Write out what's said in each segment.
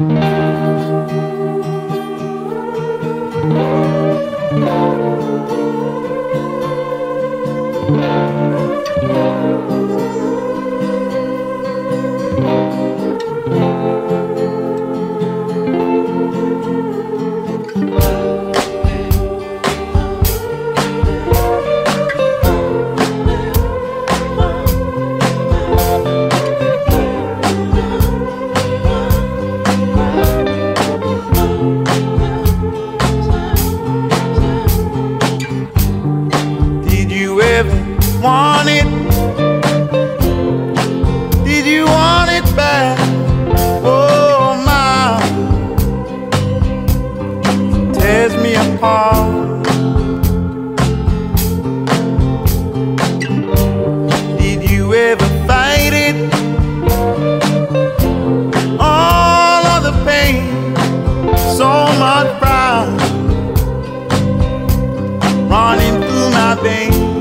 Thank you. want it? Did you want it back? Oh, my. Tears me apart. Did you ever fight it? All of the pain, so much pride running through my veins.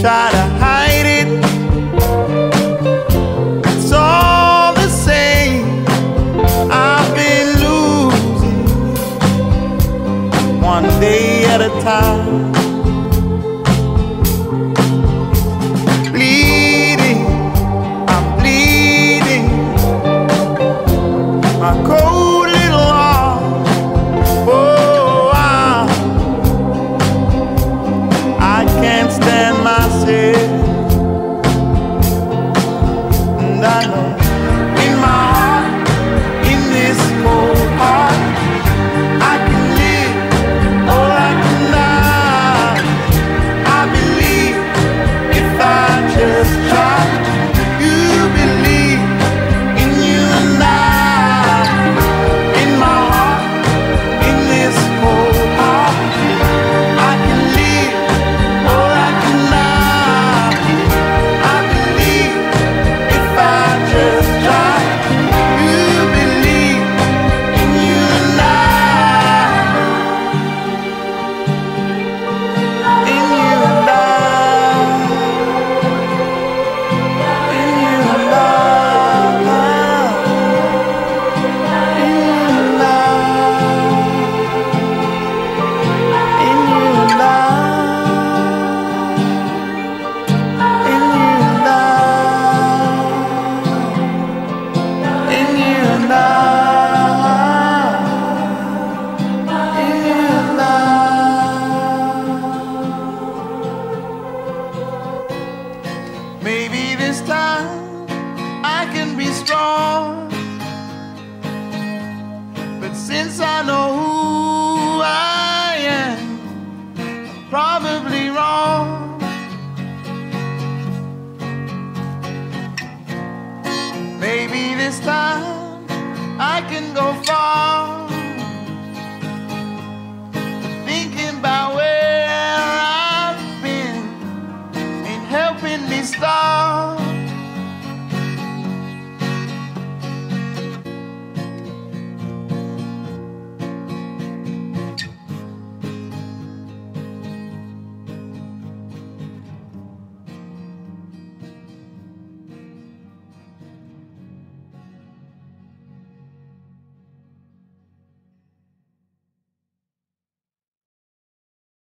try to Maybe this time I can be strong. But since I know who I am, I'm probably wrong. Maybe this time I can go far.